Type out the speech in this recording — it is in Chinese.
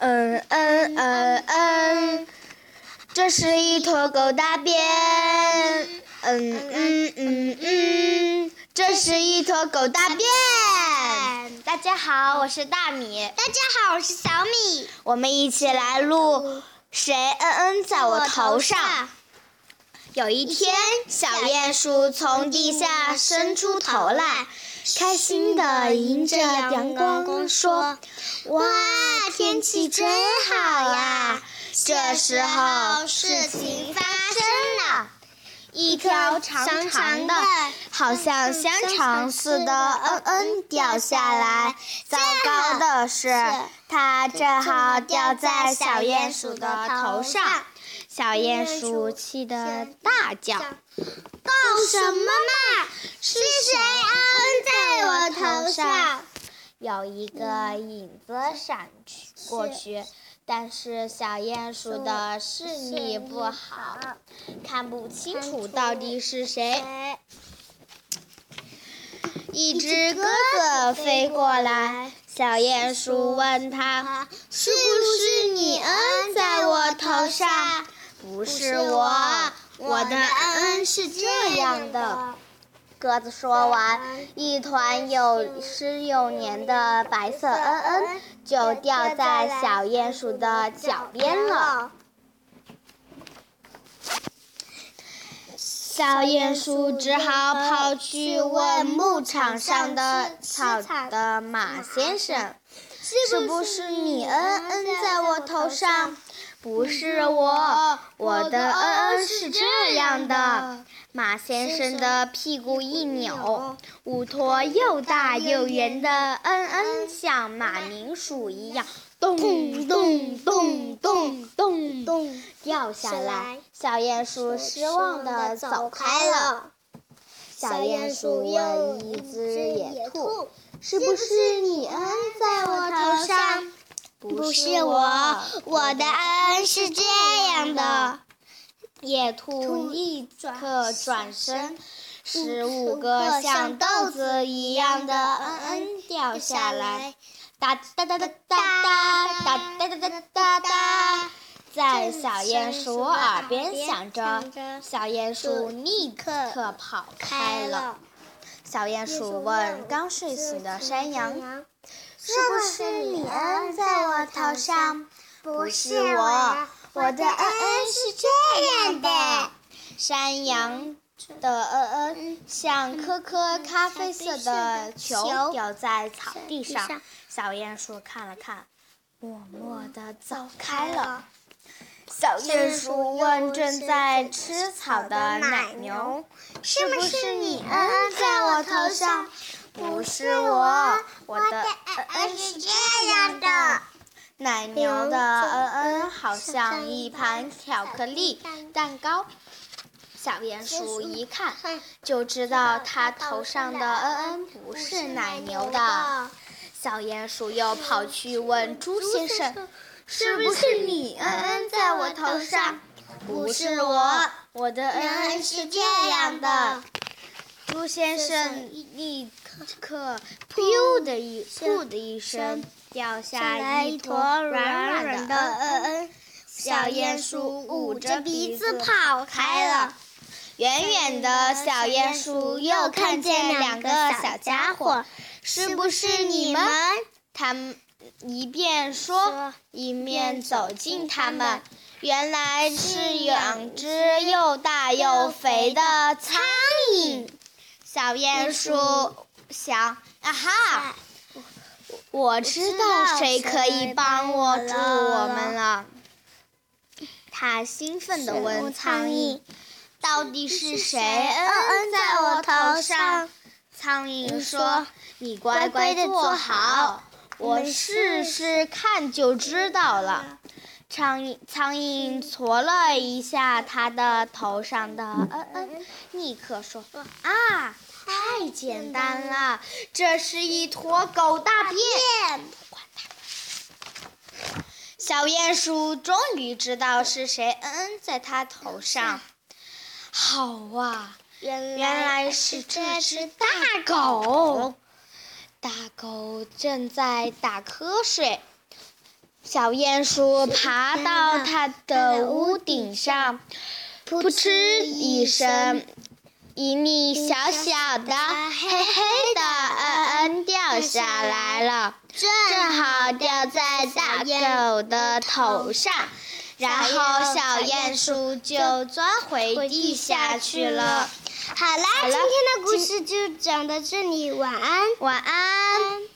嗯嗯嗯嗯，这是一坨狗大便。嗯嗯嗯嗯，这是一坨狗大便。大家好，我是大米。大家好，我是小米。我们一起来录谁嗯嗯在我头上。有一天，小鼹鼠从地下伸出头来，开心地迎着阳光说：“哇，天气真好呀！”这时候，事情发生了，一条长长的、好像香肠似的嗯嗯掉下来。糟糕的是，它正好掉在小鼹鼠的头上。小鼹鼠气得大叫：“搞什么嘛！是谁嗯在我头上？”有一个影子闪去过去，但是小鼹鼠的视力不好，看不清楚到底是谁。一只鸽子飞过来，小鼹鼠问他：“是不是你嗯在我头上？”不是我，我的嗯嗯是这样的。鸽子说完，一团有湿有黏的白色嗯嗯就掉在小鼹鼠的脚边了。小鼹鼠只好跑去问牧场上的草的马先生：“是不是你嗯嗯在我头上？”不是我，我的恩恩是这样的。马先生的屁股一扭，五坨又大又圆的恩恩像马铃薯一样，咚咚咚咚咚咚掉下来。小鼹鼠失望地走开了。小鼹鼠问一只野兔：“是不是你嗯在我头上？”不是我，我的恩是这样的。野兔立刻转身，十五个像豆子一样的嗯嗯掉下来，哒哒哒哒哒哒哒哒哒哒哒哒，在小鼹鼠耳边响着。小鼹鼠立刻跑开了。小鼹鼠问刚睡醒的山羊。是不是你嗯在头上？不是我，我的嗯嗯是这样的。山羊的嗯嗯像颗颗咖啡色的球掉在草地上。小鼹鼠看了看，默默地走开了。小鼹鼠问正在吃草的奶牛：“是不是你嗯嗯在我头上？”不是我，我的嗯嗯是这样的。奶牛的嗯嗯好像一盘巧克力蛋糕。小鼹鼠一看就知道它头上的嗯嗯不是奶牛的。小鼹鼠又跑去问猪先生：“是不是你嗯嗯在我头上？”不是我，我的嗯嗯是这样的。猪先生立刻“噗”的一“噗”的一声，掉下来一坨软软的嗯嗯。小鼹鼠捂着鼻子跑开了。远远的小鼹鼠又看见两个小家伙，是不是你们？他一边说，一面走近他们。原来是两只又大又肥的苍蝇。小鼹鼠想：“啊哈，我知道谁可以帮我助我们了。”他兴奋地问苍蝇：“到底是谁嗯嗯在我头上？”苍蝇说：“你乖乖地坐好，我试试看就知道了。”苍蝇苍蝇搓了一下他的头上的嗯嗯，立刻说：“啊，太简单了，这是一坨狗大便。”小鼹鼠终于知道是谁嗯嗯在它头上。好啊，原来是这只大狗。大狗正在打瞌睡。小鼹鼠爬到它的屋顶上，扑哧一声，一粒小小的黑黑的嗯嗯掉下来了，正好掉在大狗的头上。然后小鼹鼠就钻回地下去了。好啦，今天的故事就讲到这里，晚安。晚安。